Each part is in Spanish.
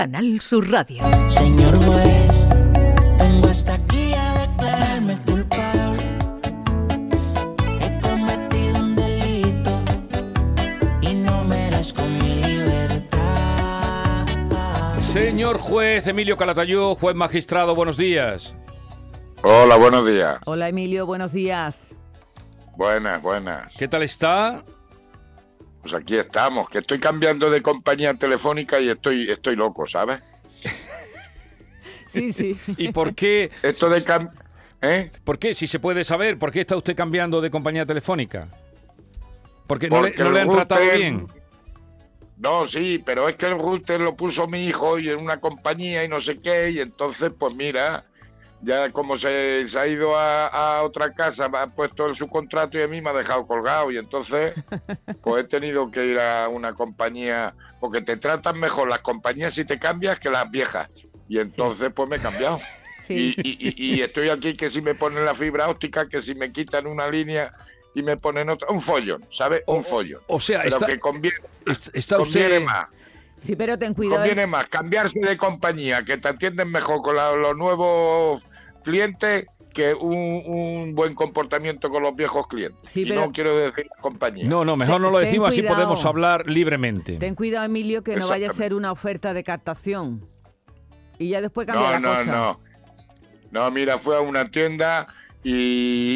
Canal Sur Radio. Señor juez, vengo hasta aquí a declararme culpable. He cometido un delito y no merezco mi libertad. Señor juez Emilio Calatayud, juez magistrado, buenos días. Hola, buenos días. Hola Emilio, buenos días. Buenas, buenas. ¿Qué tal está? Pues aquí estamos, que estoy cambiando de compañía telefónica y estoy, estoy loco, ¿sabes? Sí, sí. ¿Y por qué? Esto de cam... ¿Eh? ¿Por qué? Si se puede saber, ¿por qué está usted cambiando de compañía telefónica? Porque no, le, no han tratado router- bien. No, sí, pero es que el router lo puso mi hijo y en una compañía y no sé qué, y entonces, pues mira, ya como se, se ha ido a, a otra casa, me ha puesto el subcontrato y a mí me ha dejado colgado, y entonces, pues he tenido que ir a una compañía, porque te tratan mejor las compañías si te cambias que las viejas. Y entonces, pues me he cambiado. Sí. Y, y- y- y estoy aquí que si me ponen la fibra óptica, que si me quitan una línea y me ponen otra, un follón, ¿sabes? Un follón. O sea, Pero está, que conviene, est- está conviene usted... más, Sí, pero ten cuidado. conviene más cambiarse de compañía, que te atienden mejor con la- los nuevos clientes que un, un buen comportamiento con los viejos clientes. Sí, y pero- no quiero decir compañía. No, no, mejor no lo decimos, así podemos hablar libremente. Ten cuidado, Emilio, que no vaya a ser una oferta de captación. Y ya después cambia no, la no, cosa. no. No, mira, fue a una tienda y,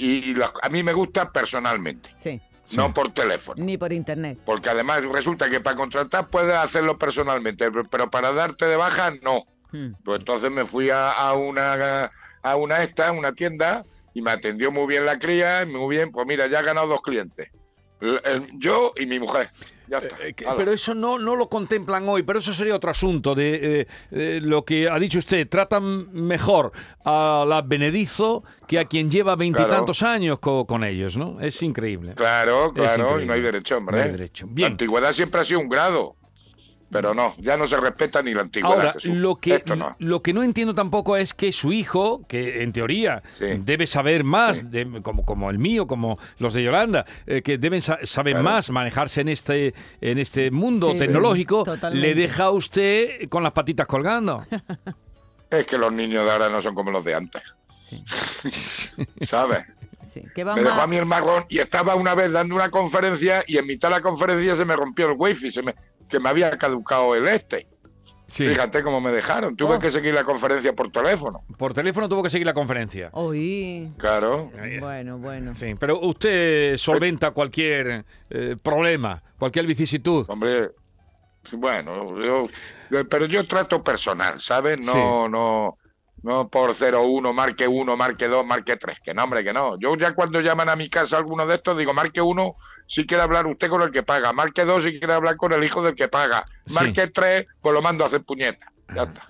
y- y los- a mí me gusta personalmente, Sí, Sí. no por teléfono. ni por internet. Porque además resulta que para contratar puedes hacerlo personalmente, pero para darte de baja no. Hmm. Pues entonces me fui a, a una a una esta, una tienda, y me atendió muy bien la cría, muy bien, pues mira, ya he ganado dos clientes. El- el- yo y mi mujer. Ya está. Eh, Hala. pero eso no, no lo contemplan hoy, pero eso sería otro asunto de eh, eh, lo que ha dicho usted. Tratan mejor a la Benedizo que a quien lleva veintitantos años co- con ellos, ¿no? Es increíble. Claro, claro, y no hay derecho, hombre. No hay derecho. La Bien. antigüedad siempre ha sido un grado. Pero no, ya no se respeta ni la antigüedad. Ahora, Jesús. lo que, Esto no. lo que no entiendo tampoco es que su hijo, que en teoría Sí. debe saber más, Sí. de- como, como el mío, como los de Yolanda, eh, que deben sa- saber Claro. más, manejarse en este, en este mundo Sí, tecnológico, le deja a usted con las patitas colgando. Es que los niños de ahora no son como los de antes. ¿Sabes? Sí, que va Me dejó a mí el marrón y estaba una vez dando una conferencia y en mitad de la conferencia se me rompió el wifi, se me, que me había caducado el este. Sí. Fíjate cómo me dejaron. Tuve Oh. que seguir la conferencia por teléfono. Por teléfono tuvo que seguir la conferencia. Oí. Claro. Bueno, bueno. En fin, pero usted solventa cualquier eh, problema, cualquier vicisitud. Hombre, bueno, yo, yo- pero yo trato personal, ¿sabes? No, Sí. no, no por 0-1, marque 1, marque 2, marque 3. Que no, hombre, que no. Yo ya cuando llaman a mi casa alguno de estos, digo, marque 1 si quiere hablar usted con el que paga, marque 2 si quiere hablar con el hijo del que paga, Sí. marque 3, pues lo mando a hacer puñeta. Ya está.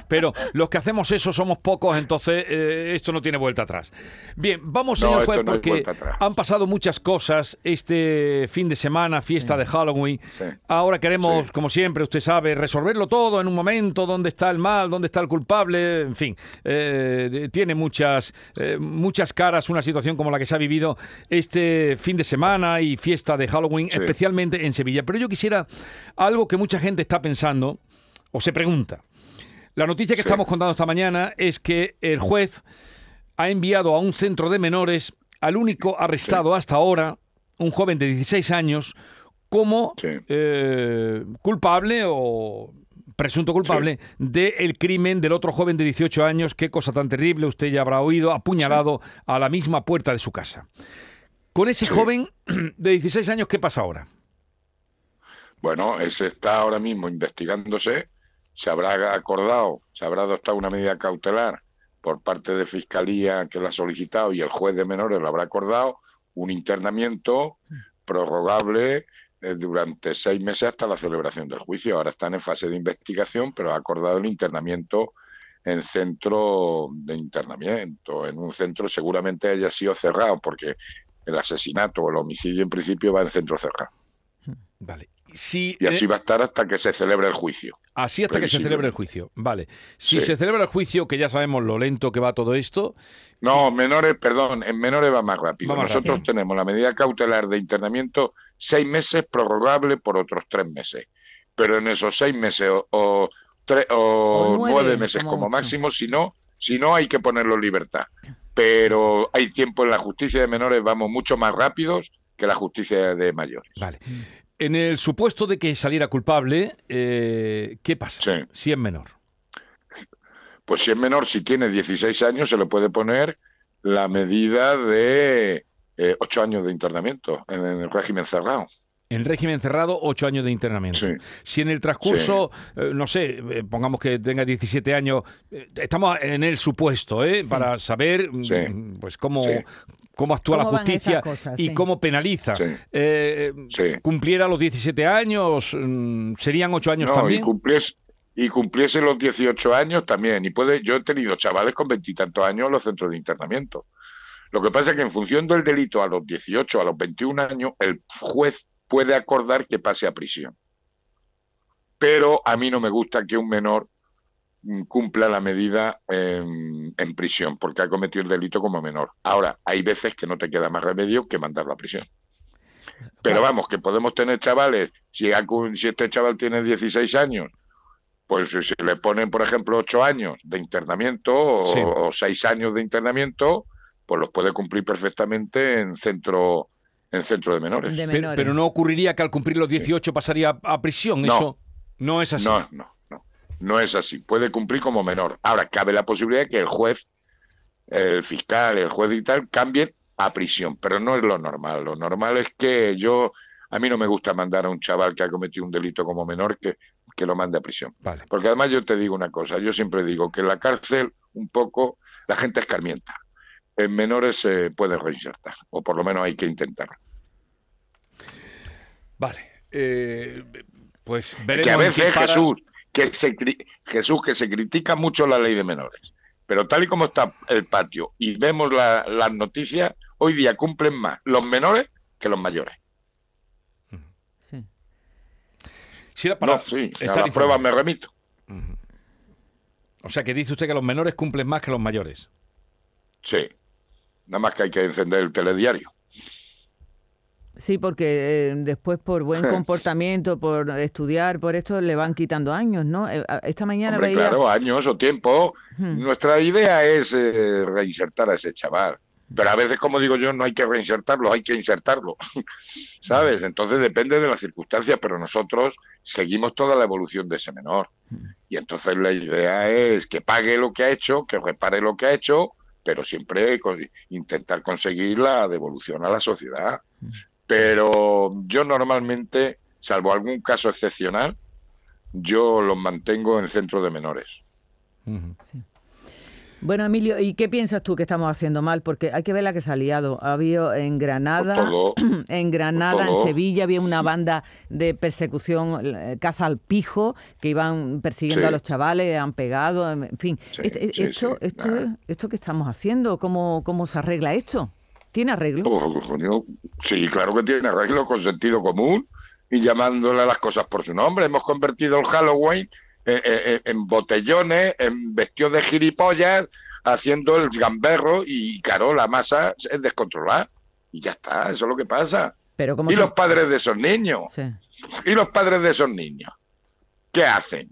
Pero los que hacemos eso somos pocos, entonces eh, esto no tiene vuelta atrás. Bien, vamos, No, señor juez, no porque han pasado muchas cosas este fin de semana, fiesta de Halloween. Sí. Ahora queremos, Sí. como siempre, usted sabe, resolverlo todo en un momento, dónde está el mal, dónde está el culpable, en fin. eh, tiene muchas, eh, muchas caras una situación como la que se ha vivido este fin de semana y fiesta de Halloween, Sí. especialmente en Sevilla. Pero yo quisiera algo que mucha gente está pensando o se pregunta. La noticia que Sí. estamos contando esta mañana es que el juez ha enviado a un centro de menores al único arrestado hasta ahora, un joven de 16 años, como Sí. eh, culpable o presunto culpable del crimen del otro joven de 18 años, qué cosa tan terrible, usted ya habrá oído, apuñalado a la misma puerta de su casa. Con ese Sí. joven de 16 años, ¿qué pasa ahora? Bueno, ese está ahora mismo investigándose, se habrá acordado, se habrá adoptado una medida cautelar por parte de Fiscalía que lo ha solicitado y el juez de menores lo habrá acordado, un internamiento prorrogable eh, durante seis meses hasta la celebración del juicio. Ahora están en fase de investigación, pero ha acordado el internamiento en centro de internamiento, en un centro seguramente haya sido cerrado, porque el asesinato o el homicidio en principio va en centro cerrado. Vale. Si, Y así eh, va a estar hasta que se celebre el juicio. Así hasta que se celebre el juicio. Vale. Si Sí. se celebra el juicio, que ya sabemos lo lento que va todo esto, No, menores, perdón, en menores va más rápido. Va más Nosotros rápido. tenemos la medida cautelar de internamiento seis meses prorrogable por otros tres meses. pero en esos seis meses o, o, tre- o O nueve, nueve meses como máximo, si no, si no hay que ponerlo en libertad. Pero hay tiempo en la justicia de menores, vamos mucho más rápidos que la justicia de mayores. Vale. En el supuesto de que saliera culpable, eh, ¿qué pasa? Sí. Si es menor. Pues si es menor, si tiene 16 años, se le puede poner la medida de eh, 8 años de internamiento en el régimen cerrado. En régimen cerrado, ocho años de internamiento. Sí. Si en el transcurso, eh, no sé, eh, pongamos que tenga 17 años, eh, estamos en el supuesto, ¿eh? Para saber, mm, Sí. pues, cómo, Sí. cómo actúa la ¿Cómo van justicia cosas? y Sí. cómo penaliza. Sí. Eh, Sí. Cumpliera los 17 años, mm, serían ocho años No, también. y cumpliese, y cumpliese los 18 años también. Y puede, yo he tenido chavales con veintitantos años en los centros de internamiento. Lo que pasa es que en función del delito a los 18, a los 21 años, el juez puede acordar que pase a prisión. Pero a mí no me gusta que un menor mm, cumpla la medida en, en prisión, porque ha cometido el delito como menor. Ahora, hay veces que no te queda más remedio que mandarlo a prisión. Pero vamos, que podemos tener chavales, si, este chaval tiene 16 años, pues si le ponen, por ejemplo, 8 años de internamiento o, Sí. o 6 años de internamiento, pues los puede cumplir perfectamente en centro en centro de menores. De Pero, menores. pero no ocurriría que al cumplir los 18 pasaría a, a prisión. No. Eso no es así. No, no, no. No es así. Puede cumplir como menor. Ahora, cabe la posibilidad de que el juez, el fiscal, el juez y tal, cambien a prisión, pero no es lo normal. Lo normal es que yo, a mí no me gusta mandar a un chaval que ha cometido un delito como menor que, que lo mande a prisión. Vale. Porque además yo te digo una cosa, yo siempre digo que en la cárcel un poco la gente escarmienta. En menores se puede reinsertar, o por lo menos hay que intentarlo. Vale. Eh, pues que veremos a en qué veces para- Jesús que se Jesús que se critica mucho la ley de menores pero tal y como está el patio y vemos la- las noticias hoy día cumplen más los menores que los mayores Sí. Sí, era para no sí a las pruebas me remito O sea, que dice usted que los menores cumplen más que los mayores. sí nada más que hay que encender el telediario Sí, porque eh, después por buen comportamiento, por estudiar, por esto le van quitando años, ¿no? Eh, Esta mañana Hombre, veía... claro años o tiempo Hmm. nuestra idea es eh, reinsertar a ese chaval pero a veces como digo yo no hay que reinsertarlo hay que insertarlo ¿sabes? Entonces depende de las circunstancias, pero nosotros seguimos toda la evolución de ese menor. Y entonces la idea es que pague lo que ha hecho, que repare lo que ha hecho, pero siempre con- intentar conseguir la devolución a la sociedad. Pero yo normalmente, salvo algún caso excepcional, yo los mantengo en centro de menores. Ujú. Bueno, Emilio, ¿y qué piensas tú que estamos haciendo mal? Porque hay que ver la que se ha liado. Ha habido en Granada, todo. en Granada, en. Sevilla, había una banda de persecución, eh, caza al pijo, que iban persiguiendo Sí. a los chavales, han pegado, en fin. Sí, sí, esto, esto, esto que estamos haciendo, ¿cómo, cómo se arregla esto? ¿Tiene arreglo? Oh, coño, Sí, claro que tiene arreglo con sentido común y llamándole a las cosas por su nombre. Hemos convertido el Halloween en, en- en botellones, en vestidos de gilipollas, haciendo el gamberro y, claro, la masa es descontrolada. Y ya está, eso es lo que pasa. Pero ¿cómo ¿Y los padres de esos niños? Sí. ¿Y los padres de esos niños? ¿Qué hacen?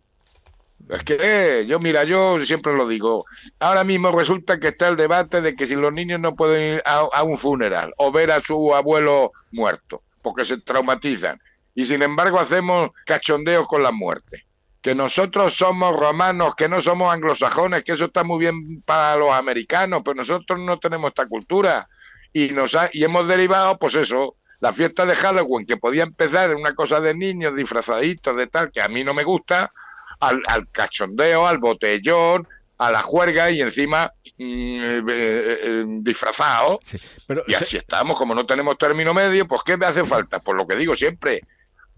Es que eh, yo, mira, yo siempre lo digo. Ahora mismo resulta que está el debate de que si los niños no pueden ir a, a un funeral o ver a su abuelo muerto, porque se traumatizan. Y sin embargo hacemos cachondeos con la muerte. Que nosotros somos romanos, que no somos anglosajones, que eso está muy bien para los americanos, pero nosotros no tenemos esta cultura. Y, nos ha- y hemos derivado, pues eso, la fiesta de Halloween, que podía empezar en una cosa de niños disfrazaditos de tal, que a mí no me gusta, al, al cachondeo, al botellón, a la juerga y encima mm, eh, eh, eh, disfrazado. Sí, Pero Y se- así estamos, como no tenemos término medio, pues ¿qué me hace falta? Pues lo que digo siempre,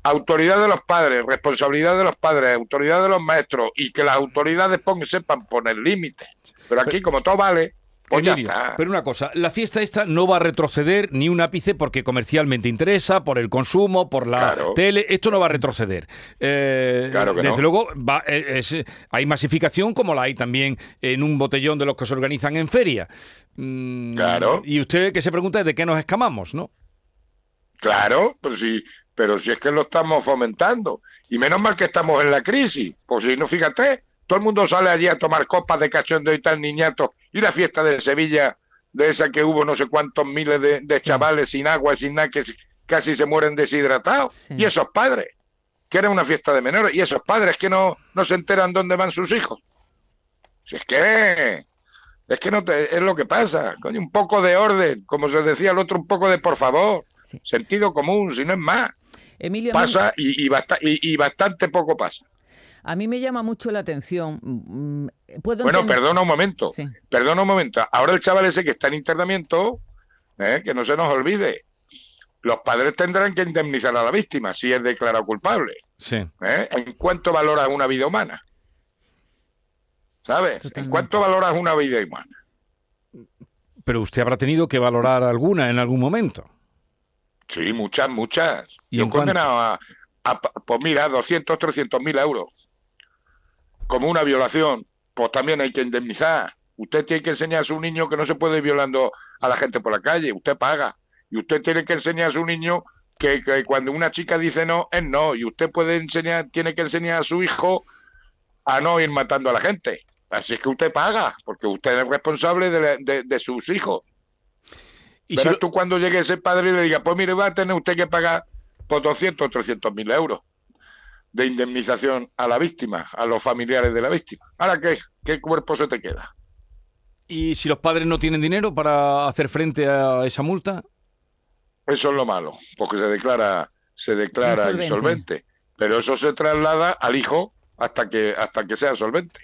autoridad de los padres, responsabilidad de los padres, autoridad de los maestros y que las autoridades pongan, sepan poner límites. Pero aquí, como todo vale, pues ya Emilio, está. pero una cosa, la fiesta esta no va a retroceder ni un ápice porque comercialmente interesa, por el consumo, por la Claro. tele, esto no va a retroceder. Eh, Claro que desde no. luego va- eh, es- hay masificación como la hay también en un botellón de los que se organizan en feria. Mm, Claro. Y usted que se pregunta de qué nos escamamos, ¿no? Claro, pero si pero si es que lo estamos fomentando. Y menos mal que estamos en la crisis, pues si no, fíjate, todo el mundo sale allí a tomar copas de cachondo y tal, niñato, y la fiesta de Sevilla, de esa que hubo no sé cuántos miles de, de chavales sin agua, sin nada, que casi se mueren deshidratados, Sí. y esos padres, que era una fiesta de menores, y esos padres que no, no se enteran dónde van sus hijos. Si es que, es que no te, es lo que pasa, coño, un poco de orden, como se decía el otro, un poco de por favor, Sí. sentido común, si no es más, Emilio, pasa y, y, basta- y- y bastante poco pasa. a mí me llama mucho la atención. mm, Puedo Bueno, entender- perdona un momento, Sí. perdona un momento. Ahora el chaval ese que está en internamiento, eh, que no se nos olvide, los padres tendrán que indemnizar a la víctima si es declarado culpable. Sí. ¿eh? ¿En cuánto valoras una vida humana? ¿Sabes? ¿En cuánto valoras una vida humana? Pero usted habrá tenido que valorar alguna en algún momento. Sí, muchas, muchas. ¿Y Yo condenado a, a, pues mira, 200, 300 mil euros. Como una violación, pues también hay que indemnizar. Usted tiene que enseñar a su niño que no se puede ir violando a la gente por la calle. Usted paga. Y usted tiene que enseñar a su niño que, que cuando una chica dice no, es no. Y usted puede enseñar, tiene que enseñar a su hijo a no ir matando a la gente. Así es que usted paga, porque usted es responsable de, la- de- de sus hijos. Y si Verás lo- tú cuando llegue ese padre y le diga, pues mire, va a tener usted que pagar por 200 o 300 mil euros de indemnización a la víctima, a los familiares de la víctima. Ahora, ¿qué, qué cuerpo se te queda? y si los padres no tienen dinero para hacer frente a esa multa, Eso es lo malo, porque se declara, se declara Insolvente. insolvente. Pero eso se traslada al hijo hasta que, hasta que sea solvente.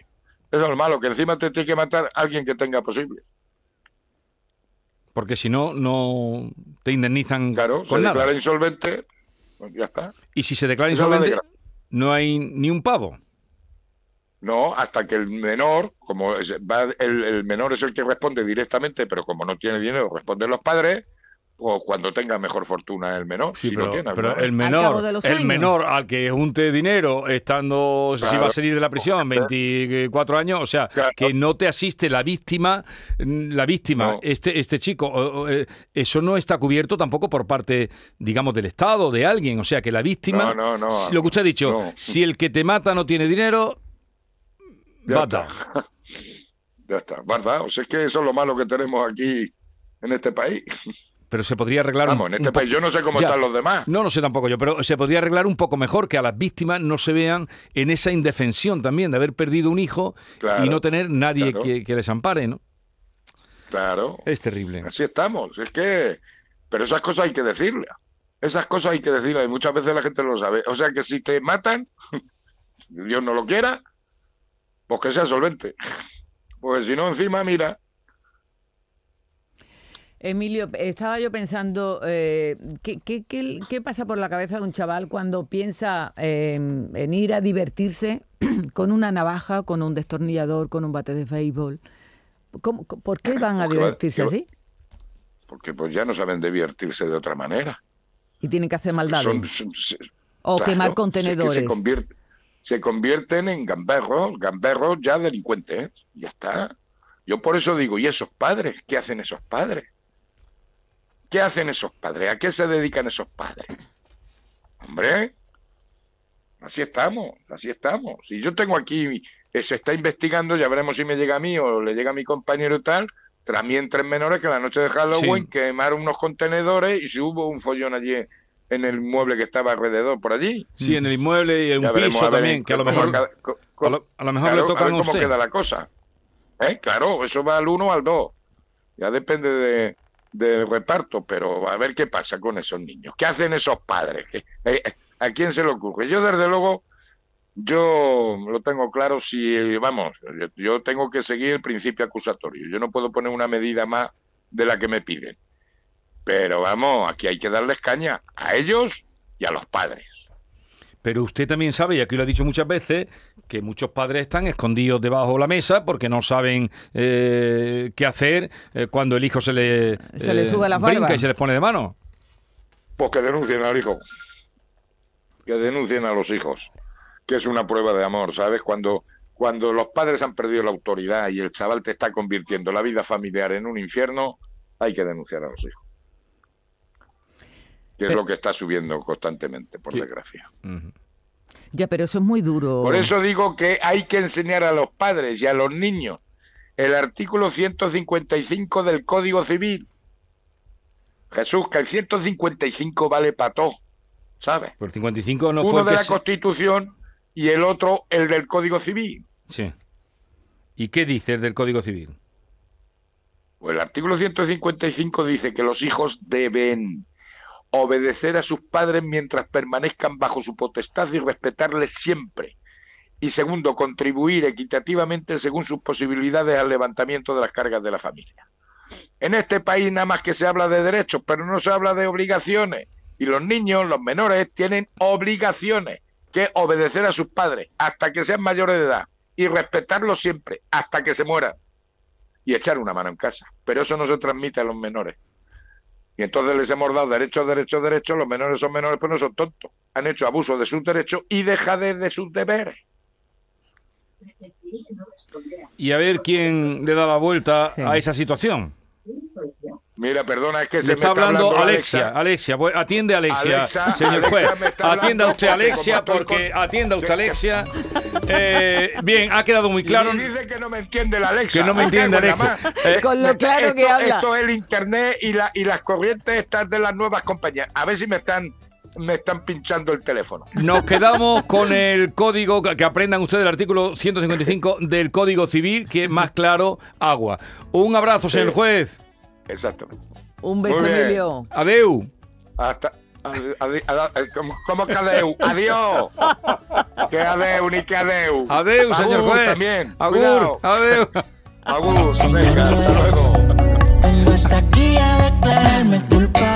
Eso es lo malo, que encima te tiene que matar alguien que tenga posible. Porque si no, no te indemnizan Claro, se con nada. declara insolvente, pues ya está. Y si se declara insolvente, no hay ni un pavo. No, hasta que el menor, como es- va, el, el menor es el que responde directamente, pero como no tiene dinero, responden los padres, o cuando tenga mejor fortuna el menor. Sí, si pero, lo tiene, el menor, el años. menor al que junte dinero estando, si va a salir de la prisión, 24 años, o sea, Claro. que no te asiste la víctima, la víctima, No. este, este chico, eh, eso no está cubierto tampoco por parte, digamos, del Estado, de alguien, o sea, que la víctima, No, no, no. si- lo que usted ha dicho, No. si el que te mata no tiene dinero, Ya bata. está. Ya está, ¿verdad? O sea, es que eso es lo malo que tenemos aquí en este país. Pero se podría arreglar Vamos, un- en este país yo no sé cómo Ya. están los demás. No, no sé tampoco yo, pero se podría arreglar un poco mejor que a las víctimas no se vean en esa indefensión también de haber perdido un hijo Claro, y no tener nadie claro. que, que les ampare, ¿no? Claro, Es terrible. así estamos. Es que, pero esas cosas hay que decirle. Esas cosas hay que decirle y muchas veces la gente no lo sabe. O sea que si te matan, Dios no lo quiera, pues que sea solvente. Porque si no, encima, mira, Emilio, estaba yo pensando, eh, ¿qué, qué, qué- qué pasa por la cabeza de un chaval cuando piensa eh, en ir a divertirse con una navaja, con un destornillador, con un bate de béisbol? ¿Cómo- ¿Por qué van a divertirse así? porque pues ya no saben divertirse de otra manera. Y tienen que hacer maldades. Son- son- se- o claro, quemar que contenedores. se, convierte- se convierten en gamberros, gamberros ya delincuentes. Ya está. Yo por eso digo, ¿y esos padres? ¿Qué hacen esos padres? ¿Qué hacen esos padres? ¿A qué se dedican esos padres? Hombre, así estamos, así estamos. Si yo tengo aquí, se está investigando, ya veremos si me llega a mí o le llega a mi compañero y tal, también tres menores que la noche de Halloween Sí. quemaron unos contenedores y si hubo un follón allí en el mueble que estaba alrededor por allí. Sí, en el inmueble y en Ya un veremos piso ver también, que a lo mejor, cada- co- a lo, a lo mejor claro, le tocan a ver cómo usted. queda la cosa. ¿Eh? Claro, eso va al uno o al dos. Ya depende de, del reparto, pero a ver qué pasa con esos niños. ¿Qué hacen esos padres? ¿Qué- eh, eh, ¿A quién se le ocurre? Yo, desde luego, yo lo tengo claro si, vamos, yo tengo que seguir el principio acusatorio. Yo no puedo poner una medida más de la que me piden. Pero vamos, aquí hay que darles caña a ellos y a los padres. Pero usted también sabe, y aquí lo ha dicho muchas veces, que muchos padres están escondidos debajo de la mesa porque no saben eh, qué hacer eh, cuando el hijo se le, eh, Se le sube la brinca y se les pone de mano. Pues que denuncien al hijo. Que denuncien a los hijos. Que es una prueba de amor, ¿sabes? Cuando, cuando los padres han perdido la autoridad y el chaval te está convirtiendo la vida familiar en un infierno, hay que denunciar a los hijos. Que es lo que está subiendo constantemente, por Sí. desgracia. Ya, pero eso es muy duro. Por eso digo que hay que enseñar a los padres y a los niños el artículo 155 del Código Civil. Jesús, que el 155 vale para todo, ¿sabes? Por 55 no fue Uno de la se- Constitución y el otro el del Código Civil. Sí. ¿Y qué dice el del Código Civil? Pues el artículo 155 dice que los hijos deben obedecer a sus padres mientras permanezcan bajo su potestad y respetarles siempre. Y segundo, contribuir equitativamente según sus posibilidades al levantamiento de las cargas de la familia. En este país nada más que se habla de derechos, pero no se habla de obligaciones. Y los niños, los menores, tienen obligaciones, que obedecer a sus padres hasta que sean mayores de edad y respetarlos siempre hasta que se mueran y echar una mano en casa. Pero eso no se transmite a los menores. Y entonces les hemos dado derechos, derechos, derechos. Los menores son menores, pero no son tontos. Han hecho abuso de sus derechos y dejadez de sus deberes. Y a ver quién le da la vuelta Sí. a esa situación. Mira, perdona, es que se está me está hablando, hablando Alexia. Alexia, pues, atiende a Alexia, Alexa, señor Alexa juez. me está Atienda usted, Alexia, porque con- atienda usted, Alexia. Eh, bien, ha quedado muy claro. Y dice que no me entiende la Alexa. Que no me entiende. Eh, Con lo claro que habla. Esto es el internet y, la, y las corrientes estas de las nuevas compañías. A ver si me están, me están pinchando el teléfono. Nos quedamos con el código, que aprendan ustedes el artículo 155 del Código Civil, que es más claro, agua. Un abrazo, señor juez. Exactamente. Un beso. Emilio. Adeu. Hasta. ¿Cómo, cómo que adeu? ¡Adiós! ¡Que adeu, ni que adeu! Adeu, señor Agur juez. también. Agur. Cuidado. Adeu. Agur, venga, hasta luego. Vengo hasta aquí a declararme culpable.